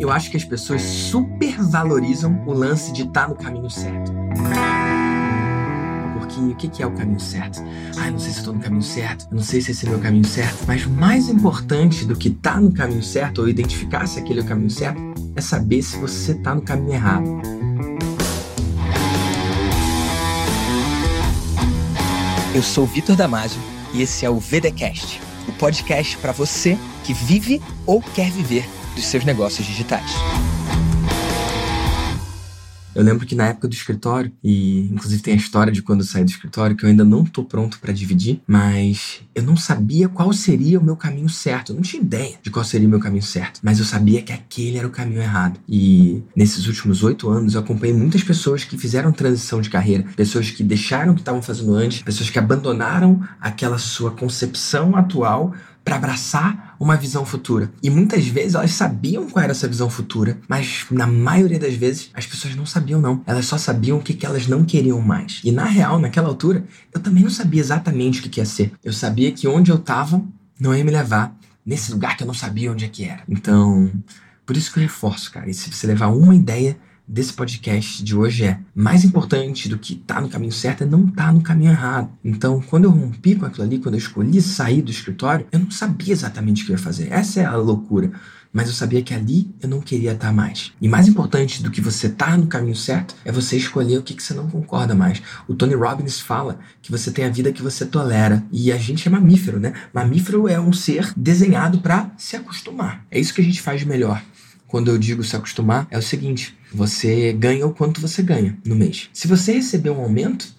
Eu acho que as pessoas supervalorizam o lance de estar tá no caminho certo. Porque o que é o caminho certo? Ah, eu não sei se estou no caminho certo, eu não sei se esse é o meu caminho certo. Mas mais importante do que estar tá no caminho certo ou identificar se aquele é o caminho certo é saber se você está no caminho errado. Eu sou Vitor Damasio e esse é o VDcast, o podcast para você que vive ou quer viver dos seus negócios digitais. Eu lembro que na época do escritório, e inclusive tem a história de quando eu saí do escritório, que eu ainda não tô pronto para dividir, mas eu não sabia qual seria o meu caminho certo. Eu não tinha ideia de qual seria o meu caminho certo, mas eu sabia que aquele era o caminho errado. E nesses últimos oito anos eu acompanhei muitas pessoas que fizeram transição de carreira, pessoas que deixaram o que estavam fazendo antes, pessoas que abandonaram aquela sua concepção atual para abraçar uma visão futura. E muitas vezes elas sabiam qual era essa visão futura, mas na maioria das vezes as pessoas não sabiam não. Elas só sabiam o que, que elas não queriam mais. E na real, naquela altura, eu também não sabia exatamente o que, que ia ser. Eu sabia que onde eu tava não ia me levar nesse lugar que eu não sabia onde é que era. Então, por isso que eu reforço, cara. E se você levar uma ideia desse podcast de hoje é: mais importante do que estar tá no caminho certo é não estar tá no caminho errado. Então, quando eu rompi com aquilo ali, quando eu escolhi sair do escritório, eu não sabia exatamente o que eu ia fazer. Essa é a loucura. Mas eu sabia que ali eu não queria estar tá mais. E mais importante do que você estar tá no caminho certo é você escolher o que, que você não concorda mais. O Tony Robbins fala que você tem a vida que você tolera. E a gente é mamífero, né? Mamífero é um ser desenhado para se acostumar. É isso que a gente faz de melhor quando eu digo se acostumar, é o seguinte: você ganha o quanto você ganha no mês. Se você receber um aumento,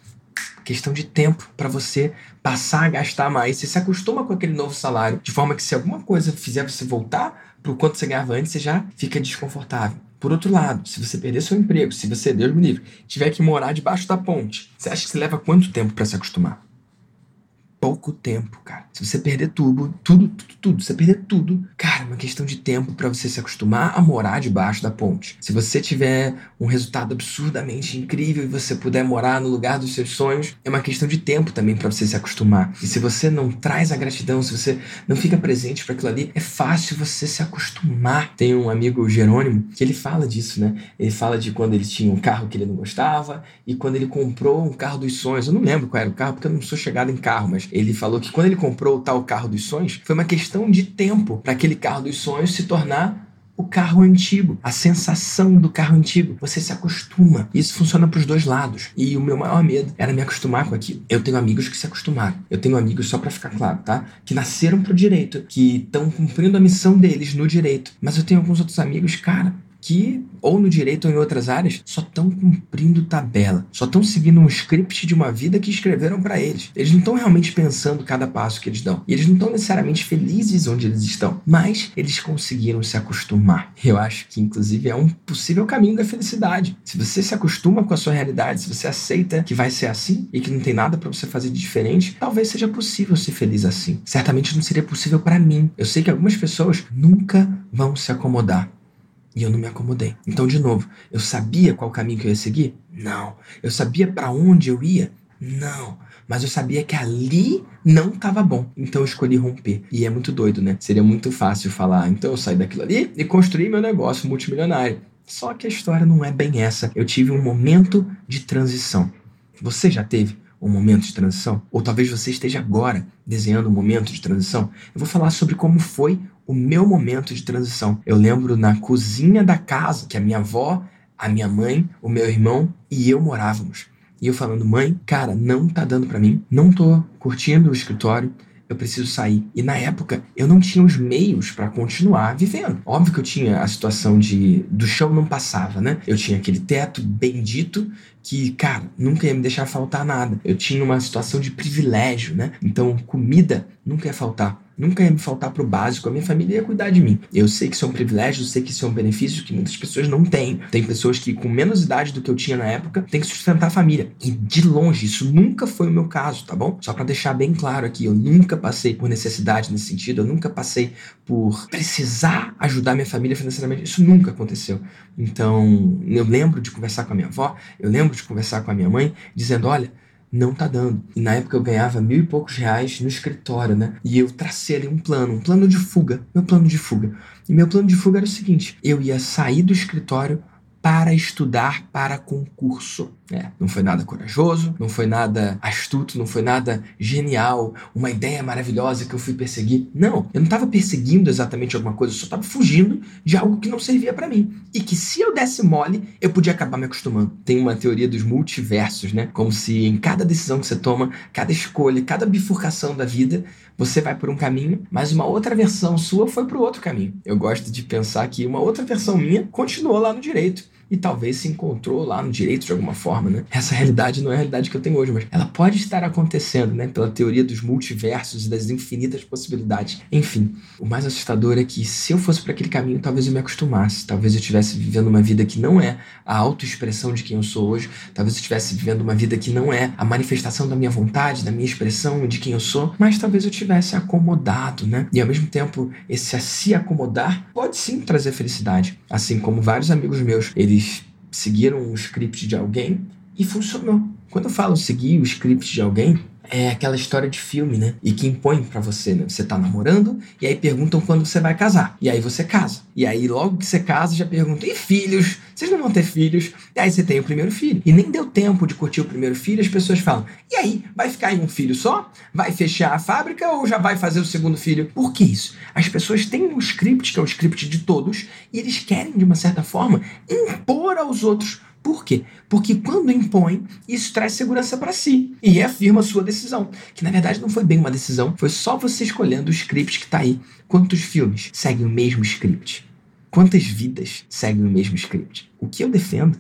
questão de tempo para você passar a gastar mais. Você se acostuma com aquele novo salário, de forma que se alguma coisa fizer você voltar para o quanto você ganhava antes, você já fica desconfortável. Por outro lado, se você perder seu emprego, se você, Deus me livre, tiver que morar debaixo da ponte, você acha que você leva quanto tempo para se acostumar? Pouco tempo, cara. Se você perder tudo, tudo, tudo, tudo, você perder tudo, cara, é uma questão de tempo para você se acostumar a morar debaixo da ponte. Se você tiver um resultado absurdamente incrível e você puder morar no lugar dos seus sonhos, é uma questão de tempo também para você se acostumar. E se você não traz a gratidão, se você não fica presente para aquilo ali, é fácil você se acostumar. Tem um amigo Jerônimo que ele fala disso, né? Ele fala de quando ele tinha um carro que ele não gostava e quando ele comprou um carro dos sonhos. Eu não lembro qual era o carro porque eu não sou chegado em carro, mas ele falou que quando ele comprou o tal carro dos sonhos, foi uma questão de tempo para aquele carro dos sonhos se tornar o carro antigo, a sensação do carro antigo. Você se acostuma. Isso funciona para os dois lados. E o meu maior medo era me acostumar com aquilo. Eu tenho amigos que se acostumaram. Eu tenho amigos, só para ficar claro, tá? Que nasceram pro direito, que estão cumprindo a missão deles no direito. Mas eu tenho alguns outros amigos, cara, que, ou no direito ou em outras áreas, só estão cumprindo tabela, só estão seguindo um script de uma vida que escreveram para eles. Eles não estão realmente pensando cada passo que eles dão. E eles não estão necessariamente felizes onde eles estão, mas eles conseguiram se acostumar. Eu acho que, inclusive, é um possível caminho da felicidade. Se você se acostuma com a sua realidade, se você aceita que vai ser assim e que não tem nada para você fazer de diferente, talvez seja possível ser feliz assim. Certamente não seria possível para mim. Eu sei que algumas pessoas nunca vão se acomodar. E eu não me acomodei. Então, de novo, eu sabia qual caminho que eu ia seguir? Não. Eu sabia para onde eu ia? Não. Mas eu sabia que ali não estava bom. Então eu escolhi romper. E é muito doido, né? Seria muito fácil falar, então eu saí daquilo ali e construí meu negócio multimilionário. Só que a história não é bem essa. Eu tive um momento de transição. Você já teve um momento de transição? Ou talvez você esteja agora desenhando um momento de transição? Eu vou falar sobre como foi o meu momento de transição. Eu lembro na cozinha da casa que a minha avó, a minha mãe, o meu irmão e eu morávamos. E eu falando, mãe, cara, não tá dando para mim, não tô curtindo o escritório, eu preciso sair. E na época eu não tinha os meios para continuar vivendo. Óbvio que eu tinha a situação de do chão não passava, né? Eu tinha aquele teto bendito que, cara, nunca ia me deixar faltar nada. Eu tinha uma situação de privilégio, né? Então comida nunca ia faltar. Nunca ia me faltar pro básico, a minha família ia cuidar de mim. Eu sei que isso é um privilégio, eu sei que isso é um benefício que muitas pessoas não têm. Tem pessoas que, com menos idade do que eu tinha na época, têm que sustentar a família. E de longe, isso nunca foi o meu caso, tá bom? Só para deixar bem claro aqui, eu nunca passei por necessidade nesse sentido, eu nunca passei por precisar ajudar minha família financeiramente. Isso nunca aconteceu. Então, eu lembro de conversar com a minha avó, eu lembro de conversar com a minha mãe, dizendo: olha não tá dando. E na época eu ganhava mil e poucos reais no escritório, né? E eu tracei ali um plano, um plano de fuga, meu plano de fuga. E meu plano de fuga era o seguinte: eu ia sair do escritório para estudar para concurso. É, não foi nada corajoso, não foi nada astuto, não foi nada genial, uma ideia maravilhosa que eu fui perseguir. Não, eu não estava perseguindo exatamente alguma coisa, eu só estava fugindo de algo que não servia para mim. E que se eu desse mole, eu podia acabar me acostumando. Tem uma teoria dos multiversos, né? Como se em cada decisão que você toma, cada escolha, cada bifurcação da vida, você vai por um caminho, mas uma outra versão sua foi para o outro caminho. Eu gosto de pensar que uma outra versão minha continuou lá no direito e talvez se encontrou lá no direito de alguma forma, né? Essa realidade não é a realidade que eu tenho hoje, mas ela pode estar acontecendo, né? Pela teoria dos multiversos e das infinitas possibilidades. Enfim, o mais assustador é que se eu fosse para aquele caminho, talvez eu me acostumasse, talvez eu estivesse vivendo uma vida que não é a autoexpressão de quem eu sou hoje, talvez eu estivesse vivendo uma vida que não é a manifestação da minha vontade, da minha expressão, de quem eu sou, mas talvez eu tivesse acomodado, né? E ao mesmo tempo, esse a se acomodar pode sim trazer felicidade, assim como vários amigos meus, eles eles seguiram um script de alguém e funcionou. Quando eu falo seguir o script de alguém, é aquela história de filme, né? E que impõe para você, né? Você tá namorando e aí perguntam quando você vai casar. E aí você casa. E aí logo que você casa já perguntam: "E filhos? Vocês não vão ter filhos?" E aí você tem o primeiro filho. E nem deu tempo de curtir o primeiro filho, as pessoas falam: "E aí, vai ficar em um filho só? Vai fechar a fábrica ou já vai fazer o segundo filho?" Por que isso? As pessoas têm um script, que é o script de todos, e eles querem de uma certa forma impor aos outros por quê? Porque quando impõe, isso traz segurança para si e reafirma a sua decisão. Que na verdade não foi bem uma decisão, foi só você escolhendo o script que está aí. Quantos filmes seguem o mesmo script? Quantas vidas seguem o mesmo script? O que eu defendo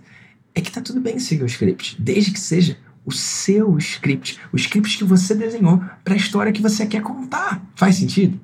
é que tá tudo bem seguir o script, desde que seja o seu script, o script que você desenhou para a história que você quer contar. Faz sentido?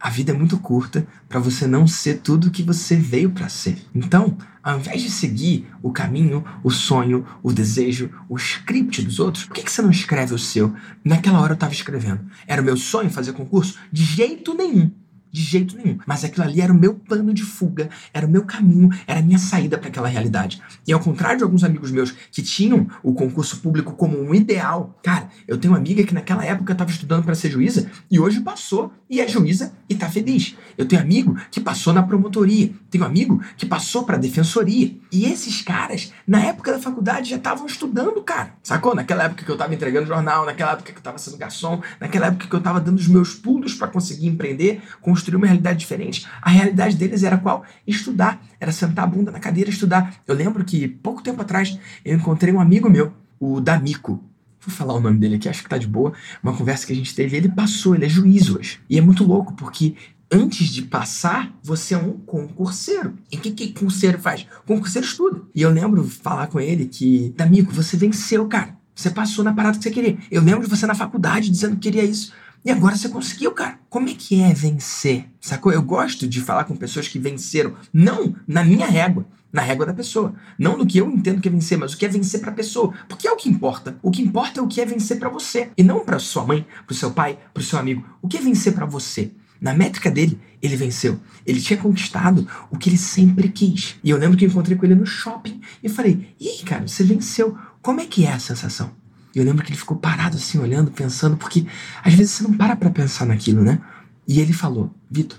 A vida é muito curta para você não ser tudo o que você veio para ser. Então, ao invés de seguir o caminho, o sonho, o desejo, o script dos outros, por que, que você não escreve o seu? Naquela hora eu estava escrevendo. Era o meu sonho fazer concurso? De jeito nenhum. De jeito nenhum. Mas aquilo ali era o meu plano de fuga, era o meu caminho, era a minha saída para aquela realidade. E ao contrário de alguns amigos meus que tinham o concurso público como um ideal, cara, eu tenho uma amiga que naquela época estava estudando para ser juíza e hoje passou e é juíza e tá feliz. Eu tenho amigo que passou na promotoria, tenho amigo que passou para defensoria. E esses caras, na época da faculdade, já estavam estudando, cara. Sacou? Naquela época que eu estava entregando jornal, naquela época que eu estava sendo garçom, naquela época que eu estava dando os meus pulos para conseguir empreender, com construir uma realidade diferente. A realidade deles era qual? Estudar. Era sentar a bunda na cadeira e estudar. Eu lembro que pouco tempo atrás eu encontrei um amigo meu, o D'Amico. Vou falar o nome dele aqui, acho que tá de boa. Uma conversa que a gente teve. Ele passou, ele é juiz hoje. E é muito louco, porque antes de passar, você é um concurseiro. E o que, que concurseiro faz? Concurseiro estuda. E eu lembro falar com ele que, D'Amico, você venceu, cara. Você passou na parada que você queria. Eu lembro de você na faculdade dizendo que queria isso. E agora você conseguiu, cara. Como é que é vencer? Sacou? Eu gosto de falar com pessoas que venceram, não na minha régua, na régua da pessoa. Não no que eu entendo que é vencer, mas o que é vencer para a pessoa. Porque é o que importa. O que importa é o que é vencer para você. E não para sua mãe, para o seu pai, para o seu amigo. O que é vencer para você? Na métrica dele, ele venceu. Ele tinha conquistado o que ele sempre quis. E eu lembro que eu encontrei com ele no shopping e falei: E aí, cara, você venceu. Como é que é a sensação? E eu lembro que ele ficou parado assim, olhando, pensando, porque às vezes você não para pra pensar naquilo, né? E ele falou: Vitor,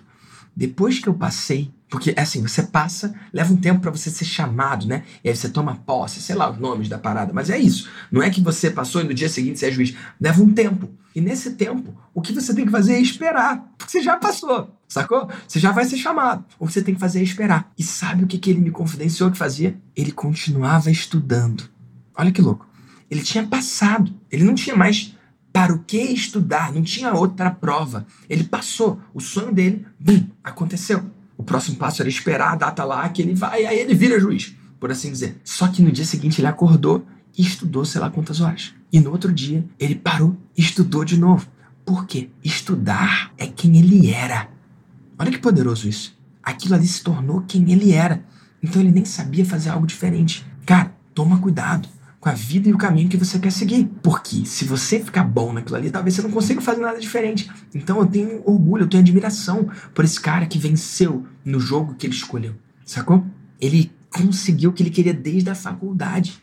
depois que eu passei, porque é assim, você passa, leva um tempo para você ser chamado, né? E aí você toma posse, sei lá os nomes da parada, mas é isso. Não é que você passou e no dia seguinte você é juiz. Leva um tempo. E nesse tempo, o que você tem que fazer é esperar. Porque você já passou, sacou? Você já vai ser chamado. O que você tem que fazer é esperar. E sabe o que, que ele me confidenciou que fazia? Ele continuava estudando. Olha que louco. Ele tinha passado. Ele não tinha mais para o que estudar, não tinha outra prova. Ele passou. O sonho dele, bum, aconteceu. O próximo passo era esperar a data lá que ele vai, aí ele vira juiz, por assim dizer. Só que no dia seguinte ele acordou e estudou sei lá quantas horas. E no outro dia ele parou e estudou de novo. Por quê? Estudar é quem ele era. Olha que poderoso isso. Aquilo ali se tornou quem ele era. Então ele nem sabia fazer algo diferente. Cara, toma cuidado com a vida e o caminho que você quer seguir. Porque se você ficar bom naquilo ali, talvez você não consiga fazer nada diferente. Então eu tenho orgulho, eu tenho admiração por esse cara que venceu no jogo que ele escolheu. Sacou? Ele conseguiu o que ele queria desde a faculdade.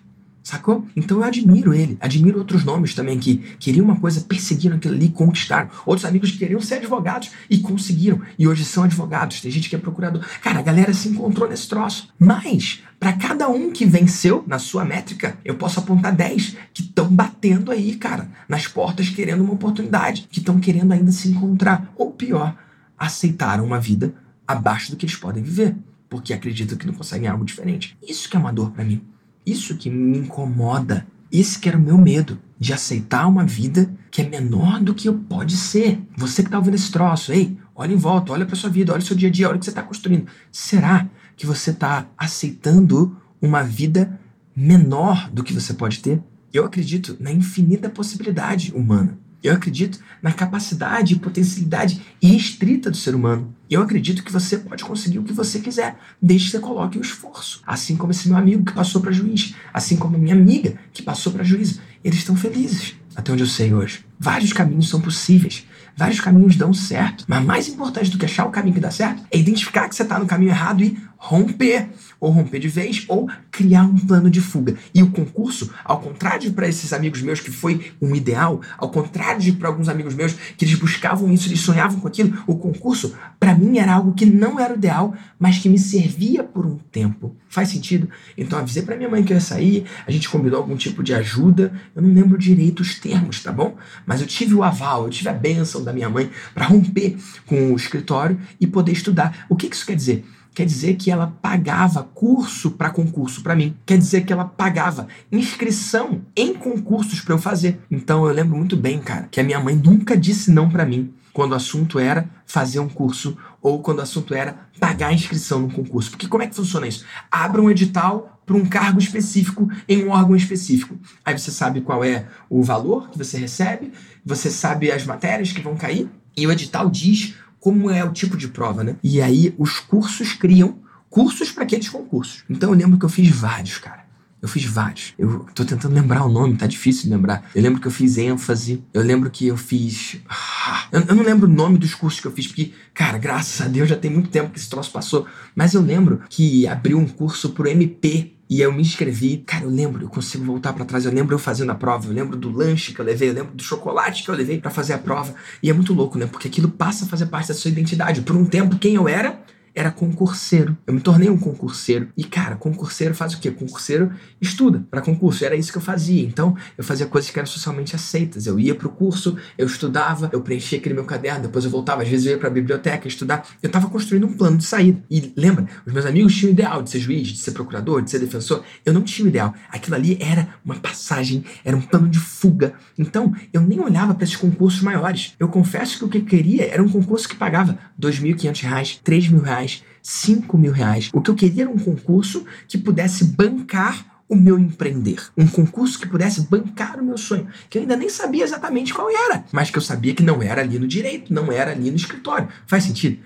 Sacou? Então eu admiro ele, admiro outros nomes também que queriam uma coisa, perseguiram aquilo ali, conquistaram. Outros amigos que queriam ser advogados e conseguiram, e hoje são advogados. Tem gente que é procurador. Cara, a galera se encontrou nesse troço. Mas, para cada um que venceu na sua métrica, eu posso apontar 10 que estão batendo aí, cara, nas portas querendo uma oportunidade, que estão querendo ainda se encontrar. Ou pior, aceitaram uma vida abaixo do que eles podem viver, porque acreditam que não conseguem algo diferente. Isso que é uma dor para mim. Isso que me incomoda. Esse que era o meu medo, de aceitar uma vida que é menor do que eu pode ser. Você que tá ouvindo esse troço, ei, olha em volta, olha para sua vida, olha o seu dia a dia, olha o que você está construindo. Será que você está aceitando uma vida menor do que você pode ter? Eu acredito na infinita possibilidade humana. Eu acredito na capacidade e potencialidade irrestrita do ser humano. Eu acredito que você pode conseguir o que você quiser, desde que você coloque o esforço. Assim como esse meu amigo que passou para juiz, assim como a minha amiga que passou para juiz. Eles estão felizes, até onde eu sei hoje. Vários caminhos são possíveis, vários caminhos dão certo. Mas mais importante do que achar o caminho que dá certo é identificar que você está no caminho errado e romper ou romper de vez, ou criar um plano de fuga. E o concurso, ao contrário para esses amigos meus que foi um ideal, ao contrário de para alguns amigos meus que eles buscavam isso, eles sonhavam com aquilo, o concurso, para mim, era algo que não era o ideal, mas que me servia por um tempo. Faz sentido? Então avisei para minha mãe que eu ia sair, a gente combinou algum tipo de ajuda, eu não lembro direito os termos, tá bom? Mas eu tive o aval, eu tive a bênção da minha mãe para romper com o escritório e poder estudar. O que isso quer dizer? Quer dizer que ela pagava curso para concurso para mim. Quer dizer que ela pagava inscrição em concursos para eu fazer. Então eu lembro muito bem, cara, que a minha mãe nunca disse não para mim quando o assunto era fazer um curso ou quando o assunto era pagar a inscrição no concurso. Porque como é que funciona isso? Abra um edital para um cargo específico em um órgão específico. Aí você sabe qual é o valor que você recebe, você sabe as matérias que vão cair e o edital diz como é o tipo de prova, né? E aí os cursos criam cursos para aqueles concursos. Então eu lembro que eu fiz vários, cara. Eu fiz vários. Eu tô tentando lembrar o nome, tá difícil de lembrar. Eu lembro que eu fiz ênfase. Eu lembro que eu fiz. Ah, eu, não lembro o nome dos cursos que eu fiz, porque, cara, graças a Deus já tem muito tempo que esse troço passou. Mas eu lembro que abriu um curso pro MP e eu me inscrevi. Cara, eu lembro, eu consigo voltar para trás. Eu lembro eu fazendo a prova, eu lembro do lanche que eu levei, eu lembro do chocolate que eu levei para fazer a prova. E é muito louco, né? Porque aquilo passa a fazer parte da sua identidade. Por um tempo, quem eu era era concurseiro. Eu me tornei um concurseiro. E, cara, concurseiro faz o quê? Concurseiro estuda para concurso. Era isso que eu fazia. Então, eu fazia coisas que eram socialmente aceitas. Eu ia pro curso, eu estudava, eu preenchia aquele meu caderno, depois eu voltava. Às vezes eu ia pra biblioteca estudar. Eu tava construindo um plano de saída. E lembra, os meus amigos tinham o ideal de ser juiz, de ser procurador, de ser defensor. Eu não tinha o ideal. Aquilo ali era uma passagem, era um plano de fuga. Então, eu nem olhava para esses concursos maiores. Eu confesso que o que eu queria era um concurso que pagava R$ 2.500, 3.000 reais, 5 mil reais. O que eu queria era um concurso que pudesse bancar o meu empreender. Um concurso que pudesse bancar o meu sonho. Que eu ainda nem sabia exatamente qual era, mas que eu sabia que não era ali no direito, não era ali no escritório. Faz sentido?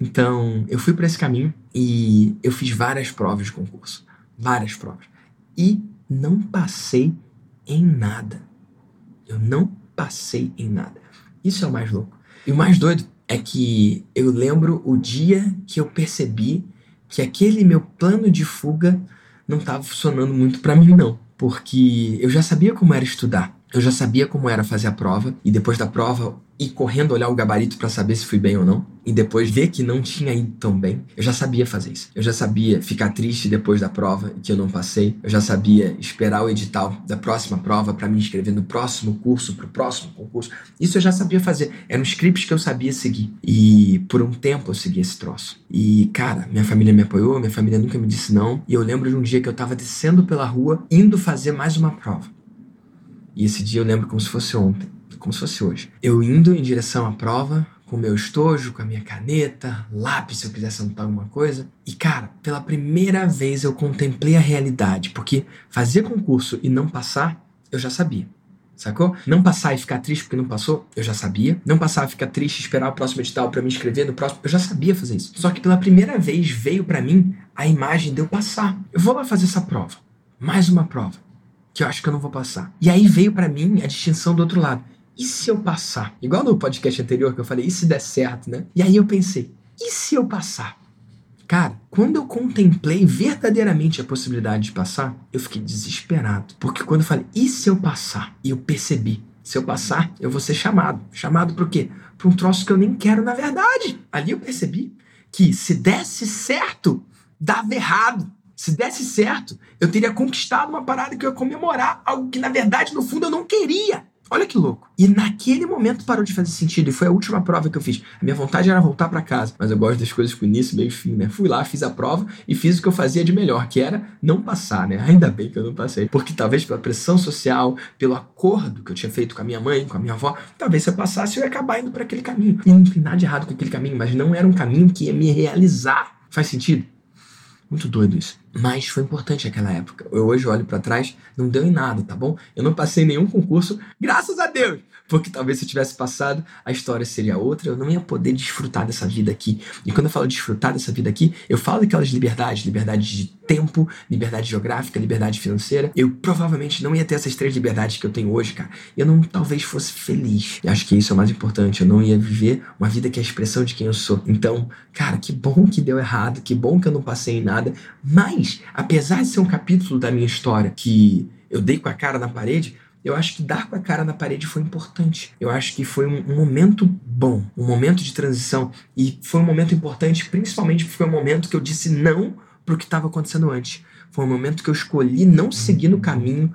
Então, eu fui para esse caminho e eu fiz várias provas de concurso. Várias provas. E não passei em nada. Eu não passei em nada. Isso é o mais louco. E o mais doido é que eu lembro o dia que eu percebi que aquele meu plano de fuga não estava funcionando muito para mim não, porque eu já sabia como era estudar. Eu já sabia como era fazer a prova e depois da prova ir correndo olhar o gabarito para saber se fui bem ou não e depois ver que não tinha ido tão bem. Eu já sabia fazer isso. Eu já sabia ficar triste depois da prova que eu não passei. Eu já sabia esperar o edital da próxima prova para me inscrever no próximo curso, pro próximo concurso. Isso eu já sabia fazer. Eram scripts que eu sabia seguir. E por um tempo eu segui esse troço. E cara, minha família me apoiou, minha família nunca me disse não. E eu lembro de um dia que eu tava descendo pela rua indo fazer mais uma prova. E esse dia eu lembro como se fosse ontem, como se fosse hoje. Eu indo em direção à prova, com meu estojo, com a minha caneta, lápis se eu quisesse anotar alguma coisa. E cara, pela primeira vez eu contemplei a realidade, porque fazer concurso e não passar, eu já sabia. Sacou? Não passar e ficar triste porque não passou, eu já sabia. Não passar e ficar triste e esperar o próximo edital para me inscrever no próximo, eu já sabia fazer isso. Só que pela primeira vez veio para mim a imagem de eu passar. Eu vou lá fazer essa prova. Mais uma prova que eu acho que eu não vou passar. E aí veio para mim a distinção do outro lado. E se eu passar? Igual no podcast anterior que eu falei, e se der certo, né? E aí eu pensei, e se eu passar? Cara, quando eu contemplei verdadeiramente a possibilidade de passar, eu fiquei desesperado. Porque quando eu falei, e se eu passar? E eu percebi, se eu passar, eu vou ser chamado. Chamado o quê? Para um troço que eu nem quero na verdade. Ali eu percebi que se desse certo, dava errado. Se desse certo, eu teria conquistado uma parada que eu ia comemorar, algo que na verdade, no fundo, eu não queria. Olha que louco. E naquele momento parou de fazer sentido. E foi a última prova que eu fiz. A minha vontade era voltar para casa. Mas eu gosto das coisas com início, meio e fim, né? Fui lá, fiz a prova e fiz o que eu fazia de melhor, que era não passar, né? Ainda bem que eu não passei. Porque talvez pela pressão social, pelo acordo que eu tinha feito com a minha mãe, com a minha avó, talvez se eu passasse eu ia acabar indo para aquele caminho. E não tem nada de errado com aquele caminho, mas não era um caminho que ia me realizar. Faz sentido? Muito doido isso. Mas foi importante aquela época. Eu hoje olho para trás, não deu em nada, tá bom? Eu não passei nenhum concurso, graças a Deus. Porque talvez se eu tivesse passado, a história seria outra, eu não ia poder desfrutar dessa vida aqui. E quando eu falo desfrutar dessa vida aqui, eu falo daquelas liberdades, liberdade de tempo, liberdade geográfica, liberdade financeira. Eu provavelmente não ia ter essas três liberdades que eu tenho hoje, cara. Eu não talvez fosse feliz. E acho que isso é o mais importante. Eu não ia viver uma vida que é a expressão de quem eu sou. Então, cara, que bom que deu errado, que bom que eu não passei em nada. Mas, apesar de ser um capítulo da minha história que eu dei com a cara na parede, eu acho que dar com a cara na parede foi importante. Eu acho que foi um, um, momento bom, um momento de transição. E foi um momento importante, principalmente porque foi um momento que eu disse não para o que estava acontecendo antes. Foi um momento que eu escolhi não seguir no caminho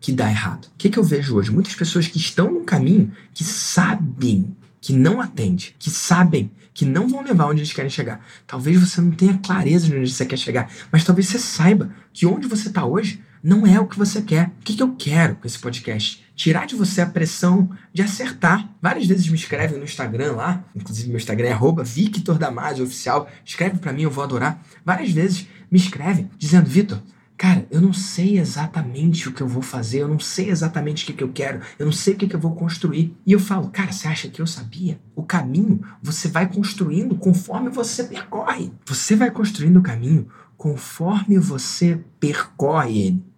que dá errado. O que, que eu vejo hoje? Muitas pessoas que estão num caminho que sabem que não atende, que sabem que não vão levar onde eles querem chegar. Talvez você não tenha clareza de onde você quer chegar, mas talvez você saiba que onde você está hoje não é o que você quer. O que, que eu quero com esse podcast? Tirar de você a pressão de acertar. Várias vezes me escrevem no Instagram lá, inclusive meu Instagram é arroba Victor Oficial. Escreve para mim, eu vou adorar. Várias vezes me escrevem dizendo, Vitor, Cara, eu não sei exatamente o que eu vou fazer, eu não sei exatamente o que, que eu quero, eu não sei o que, que eu vou construir. E eu falo, cara, você acha que eu sabia? O caminho você vai construindo conforme você percorre. Você vai construindo o caminho conforme você percorre ele.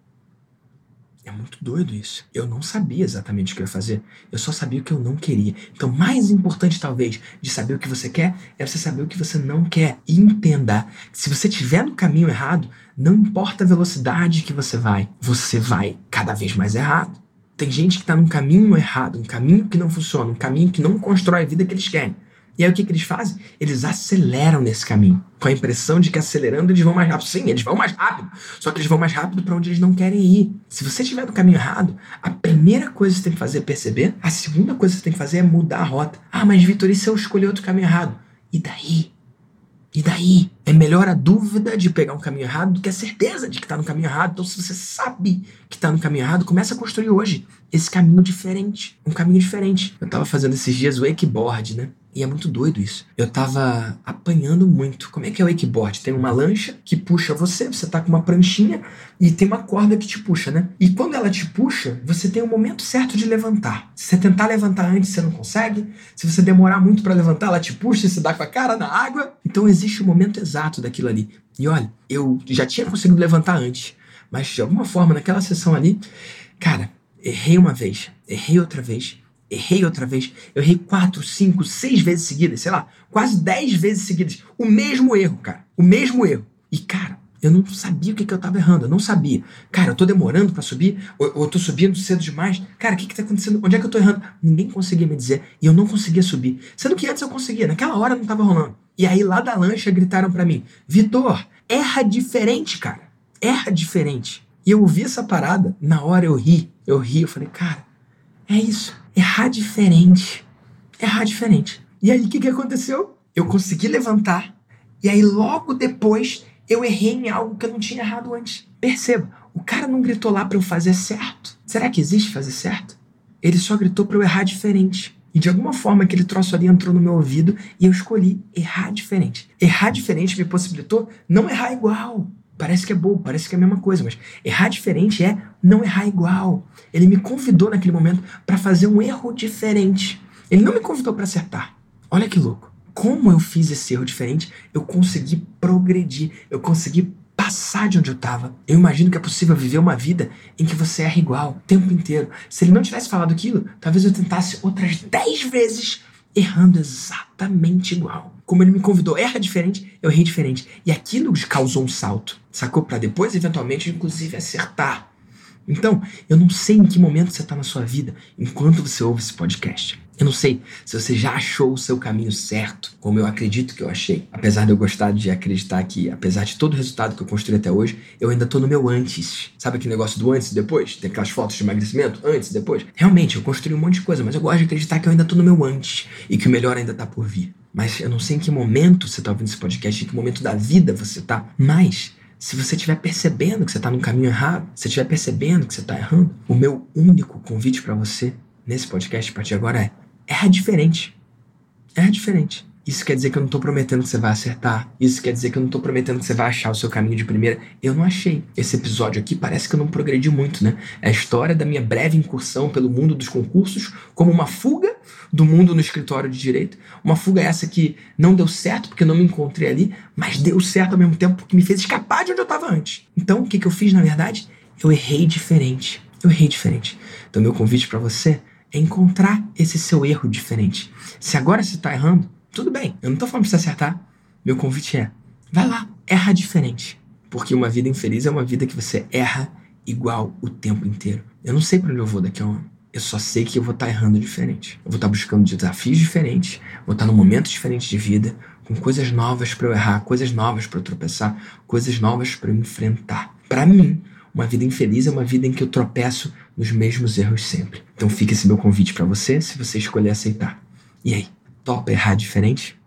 É muito doido isso. Eu não sabia exatamente o que eu ia fazer. Eu só sabia o que eu não queria. Então, mais importante, talvez, de saber o que você quer, é você saber o que você não quer. E entenda que se você estiver no caminho errado, não importa a velocidade que você vai, você vai cada vez mais errado. Tem gente que está num caminho errado, um caminho que não funciona, um caminho que não constrói a vida que eles querem. E aí o que, que eles fazem? Eles aceleram nesse caminho, com a impressão de que acelerando eles vão mais rápido. Sim, eles vão mais rápido, só que eles vão mais rápido para onde eles não querem ir. Se você estiver no caminho errado, a primeira coisa que você tem que fazer é perceber, a segunda coisa que você tem que fazer é mudar a rota. Ah, mas Vitor, e se eu escolher outro caminho errado? E daí? E daí? É melhor a dúvida de pegar um caminho errado do que a certeza de que está no caminho errado. Então, se você sabe que está no caminho errado, começa a construir hoje esse caminho diferente. Um caminho diferente. Eu estava fazendo esses dias wakeboard, né? E é muito doido isso. Eu tava apanhando muito. Como é que é o wakeboard? Tem uma lancha que puxa você, você tá com uma pranchinha e tem uma corda que te puxa, né? E quando ela te puxa, você tem o um momento certo de levantar. Se você tentar levantar antes, você não consegue. Se você demorar muito para levantar, ela te puxa e você dá com a cara na água. Então existe o um momento exato daquilo ali. E olha, eu já tinha conseguido levantar antes, mas de alguma forma naquela sessão ali, cara, errei uma vez, errei outra vez errei outra vez. Eu errei quatro, cinco, seis vezes seguidas, sei lá, quase dez vezes seguidas. O mesmo erro, cara. O mesmo erro. E, cara, eu não sabia o que, que eu tava errando. Eu não sabia. Cara, eu tô demorando para subir, ou, eu tô subindo cedo demais. Cara, o que, que tá acontecendo? Onde é que eu tô errando? Ninguém conseguia me dizer. E eu não conseguia subir. Sendo que antes eu conseguia, naquela hora não tava rolando. E aí lá da lancha gritaram para mim: Vitor, erra diferente, cara. Erra diferente. E eu ouvi essa parada, na hora eu ri. Eu ri, eu falei, cara, é isso errar diferente. Errar diferente. E aí o que, que aconteceu? Eu consegui levantar, e aí logo depois eu errei em algo que eu não tinha errado antes. Perceba, o cara não gritou lá para eu fazer certo. Será que existe fazer certo? Ele só gritou para eu errar diferente. E de alguma forma aquele troço ali entrou no meu ouvido e eu escolhi errar diferente. Errar diferente me possibilitou não errar igual. Parece que é bobo, parece que é a mesma coisa, mas errar diferente é não errar igual. Ele me convidou naquele momento para fazer um erro diferente. Ele não me convidou para acertar. Olha que louco. Como eu fiz esse erro diferente, eu consegui progredir, eu consegui passar de onde eu estava. Eu imagino que é possível viver uma vida em que você erra igual, o tempo inteiro. Se ele não tivesse falado aquilo, talvez eu tentasse outras 10 vezes errando exatamente igual. Como ele me convidou, erra diferente, eu errei diferente. E aquilo causou um salto, sacou? Para depois, eventualmente, inclusive, acertar. Então, eu não sei em que momento você está na sua vida enquanto você ouve esse podcast. Eu não sei se você já achou o seu caminho certo, como eu acredito que eu achei. Apesar de eu gostar de acreditar que, apesar de todo o resultado que eu construí até hoje, eu ainda tô no meu antes. Sabe aquele negócio do antes e depois? Tem aquelas fotos de emagrecimento, antes e depois? Realmente, eu construí um monte de coisa, mas eu gosto de acreditar que eu ainda tô no meu antes e que o melhor ainda tá por vir. Mas eu não sei em que momento você tá ouvindo esse podcast, em que momento da vida você tá. Mas se você estiver percebendo que você está no caminho errado, se estiver percebendo que você está errando, o meu único convite para você nesse podcast a partir de agora é erra diferente. Erra diferente. Isso quer dizer que eu não tô prometendo que você vai acertar. Isso quer dizer que eu não tô prometendo que você vai achar o seu caminho de primeira. Eu não achei. Esse episódio aqui parece que eu não progredi muito, né? É a história da minha breve incursão pelo mundo dos concursos, como uma fuga do mundo no escritório de direito. Uma fuga essa que não deu certo porque eu não me encontrei ali, mas deu certo ao mesmo tempo porque me fez escapar de onde eu estava antes. Então, o que, que eu fiz na verdade? Eu errei diferente. Eu errei diferente. Então, meu convite para você é encontrar esse seu erro diferente. Se agora você está errando, tudo bem. Eu não tô falando pra você acertar. Meu convite é: vai lá, erra diferente. Porque uma vida infeliz é uma vida que você erra igual o tempo inteiro. Eu não sei para onde eu vou daqui a um ano. Eu só sei que eu vou estar tá errando diferente. Eu vou estar tá buscando desafios diferentes, vou estar tá num momento diferente de vida, com coisas novas para eu errar, coisas novas para eu tropeçar, coisas novas para eu enfrentar. Para mim, uma vida infeliz é uma vida em que eu tropeço nos mesmos erros sempre. Então fica esse meu convite para você, se você escolher aceitar. E aí, topa errar diferente?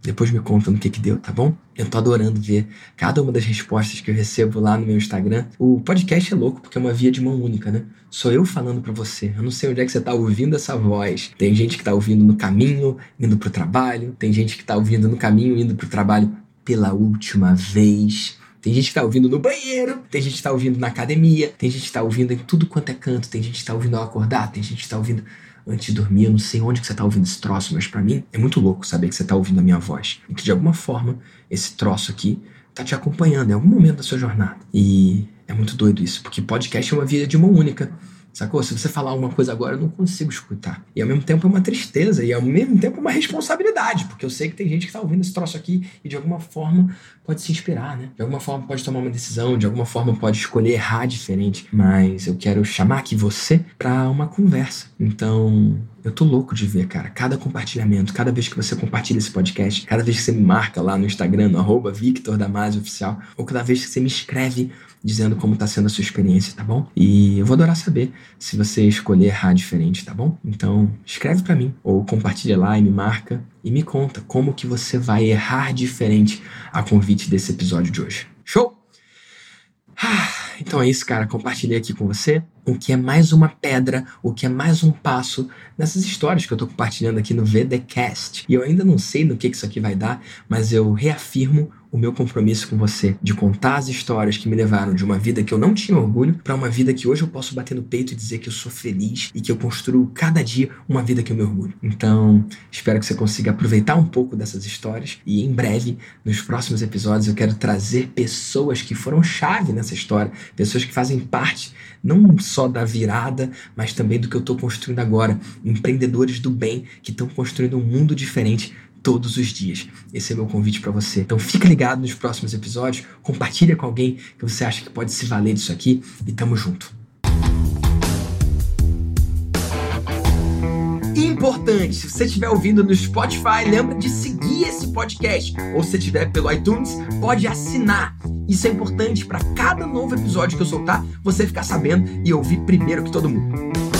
Depois me conta no que que deu, tá bom? Eu tô adorando ver cada uma das respostas que eu recebo lá no meu Instagram. O podcast é louco porque é uma via de mão única, né? Sou eu falando para você. Eu não sei onde é que você tá ouvindo essa voz. Tem gente que tá ouvindo no caminho, indo pro trabalho. Tem gente que tá ouvindo no caminho, indo pro trabalho pela última vez. Tem gente que tá ouvindo no banheiro, tem gente que tá ouvindo na academia, tem gente que tá ouvindo em tudo quanto é canto, tem gente que tá ouvindo ao acordar, tem gente que tá ouvindo antes de dormir. Eu não sei onde que você tá ouvindo esse troço, mas para mim é muito louco saber que você tá ouvindo a minha voz. E que de alguma forma esse troço aqui tá te acompanhando em algum momento da sua jornada. E é muito doido isso, porque podcast é uma vida de mão única. Sacou? Se você falar alguma coisa agora, eu não consigo escutar. E ao mesmo tempo é uma tristeza, e ao mesmo tempo é uma responsabilidade, porque eu sei que tem gente que tá ouvindo esse troço aqui e de alguma forma pode se inspirar, né? De alguma forma pode tomar uma decisão, de alguma forma pode escolher errar diferente. Mas eu quero chamar aqui você para uma conversa. Então, eu tô louco de ver, cara, cada compartilhamento, cada vez que você compartilha esse podcast, cada vez que você me marca lá no Instagram, no arroba Victor Oficial, ou cada vez que você me escreve dizendo como tá sendo a sua experiência, tá bom? E eu vou adorar saber se você escolher errar diferente, tá bom? Então, escreve para mim, ou compartilha lá e me marca, e me conta como que você vai errar diferente a convite desse episódio de hoje. Show? Ah, então é isso, cara. Compartilhei aqui com você o que é mais uma pedra, o que é mais um passo nessas histórias que eu tô compartilhando aqui no VDcast. E eu ainda não sei no que isso aqui vai dar, mas eu reafirmo o meu compromisso com você de contar as histórias que me levaram de uma vida que eu não tinha orgulho para uma vida que hoje eu posso bater no peito e dizer que eu sou feliz e que eu construo cada dia uma vida que eu me orgulho. Então, espero que você consiga aproveitar um pouco dessas histórias e em breve, nos próximos episódios, eu quero trazer pessoas que foram chave nessa história, pessoas que fazem parte não só da virada, mas também do que eu estou construindo agora, empreendedores do bem que estão construindo um mundo diferente todos os dias. Esse é meu convite para você. Então fica ligado nos próximos episódios, compartilha com alguém que você acha que pode se valer disso aqui e tamo junto. Importante, se você estiver ouvindo no Spotify, lembra de seguir esse podcast. Ou se estiver pelo iTunes, pode assinar. Isso é importante para cada novo episódio que eu soltar, você ficar sabendo e ouvir primeiro que todo mundo.